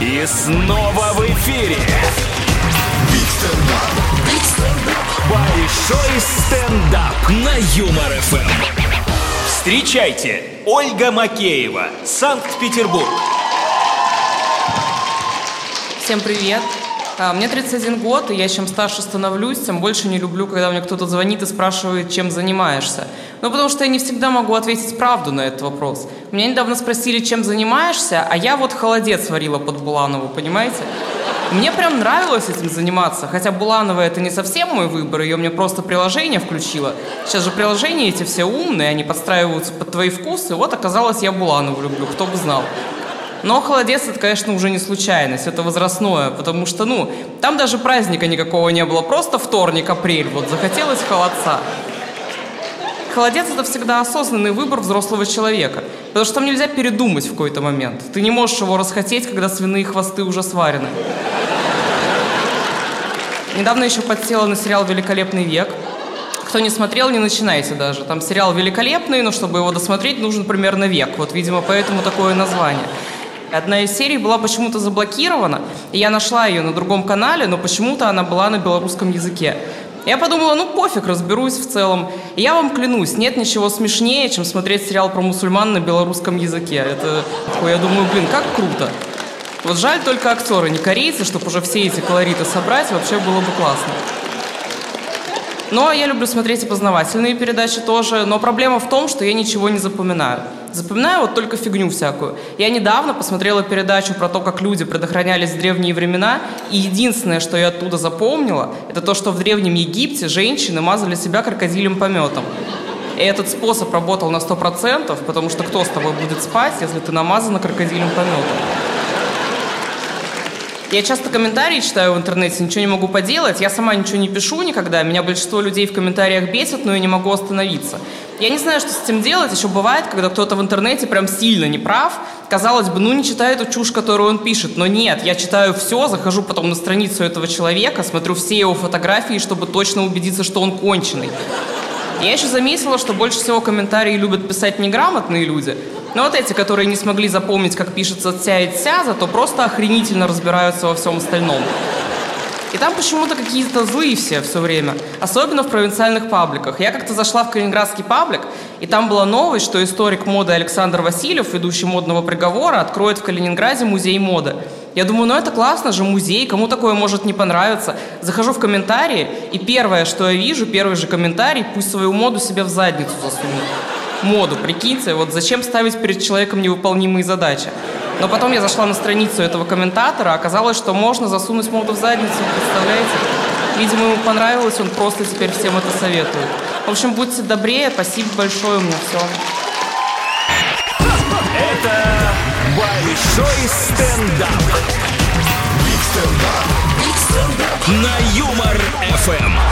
И снова в эфире. Большой стендап на Юмор ФМ. Встречайте, Ольга Макеева, Санкт-Петербург. Всем привет. А, Мне 31 год, и я чем старше становлюсь, тем больше не люблю, когда мне кто-то звонит и спрашивает, чем занимаешься. Ну, потому что я не всегда могу ответить правду на этот вопрос. Меня недавно спросили, чем занимаешься, а я вот холодец варила под Буланову, понимаете? Мне прям нравилось этим заниматься, хотя Буланова это не совсем мой выбор, ее мне просто приложение включило. Сейчас же приложения эти все умные, они подстраиваются под твои вкусы, вот оказалось я Буланову люблю, кто бы знал. Но холодец это, конечно, уже не случайность, это возрастное, потому что, ну, там даже праздника никакого не было, просто вторник, апрель, вот захотелось холодца. Холодец это всегда осознанный выбор взрослого человека, потому что там нельзя передумать в какой-то момент. Ты не можешь его расхотеть, когда свиные хвосты уже сварены. Недавно еще подсела на сериал «Великолепный век». Кто не смотрел, не начинайте даже. Там сериал великолепный, но чтобы его досмотреть, нужен примерно век. Вот, видимо, поэтому такое название. Одна из серий была почему-то заблокирована, и я нашла ее на другом канале, но почему-то она была на белорусском языке. Я подумала, ну пофиг, разберусь в целом. Я вам клянусь, нет ничего смешнее, чем смотреть сериал про мусульман на белорусском языке. Это, я думаю, блин, как круто. Вот жаль только актеры, не корейцы, чтобы уже все эти колориты собрать, вообще было бы классно. Но я люблю смотреть и познавательные передачи тоже, но проблема в том, что я ничего не запоминаю. Запоминаю вот только фигню всякую. Я недавно посмотрела передачу про то, как люди предохранялись в древние времена, и единственное, что я оттуда запомнила, это то, что в Древнем Египте женщины мазали себя крокодилем пометом. И этот способ работал на 100%, потому что кто с тобой будет спать, если ты намазана крокодилем пометом? Я часто комментарии читаю в интернете, ничего не могу поделать. Я сама ничего не пишу никогда. Меня большинство людей в комментариях бесит, но я не могу остановиться. Я не знаю, что с этим делать. Еще бывает, когда кто-то в интернете прям сильно не прав. Казалось бы, ну не читаю эту чушь, которую он пишет. Но нет, я читаю все, захожу потом на страницу этого человека, смотрю все его фотографии, чтобы точно убедиться, что он конченый. Я еще заметила, что больше всего комментарии любят писать неграмотные люди. Но вот эти, которые не смогли запомнить, как пишется «ця» и «ця», зато просто охренительно разбираются во всем остальном. И там почему-то какие-то злые все все время. Особенно в провинциальных пабликах. Я как-то зашла в калининградский паблик, и там была новость, что историк моды Александр Васильев, ведущий модного приговора, откроет в Калининграде музей моды. Я думаю, ну это классно же, музей, кому такое может не понравиться. Захожу в комментарии, и первое, что я вижу, первый же комментарий, пусть свою моду себе в задницу засунет моду, прикиньте, вот зачем ставить перед человеком невыполнимые задачи. Но потом я зашла на страницу этого комментатора, оказалось, что можно засунуть моду в задницу, представляете? Видимо, ему понравилось, он просто теперь всем это советует. В общем, будьте добрее, спасибо большое, у меня все. Это Большой стендап. Биг стендап. На Юмор ФМ.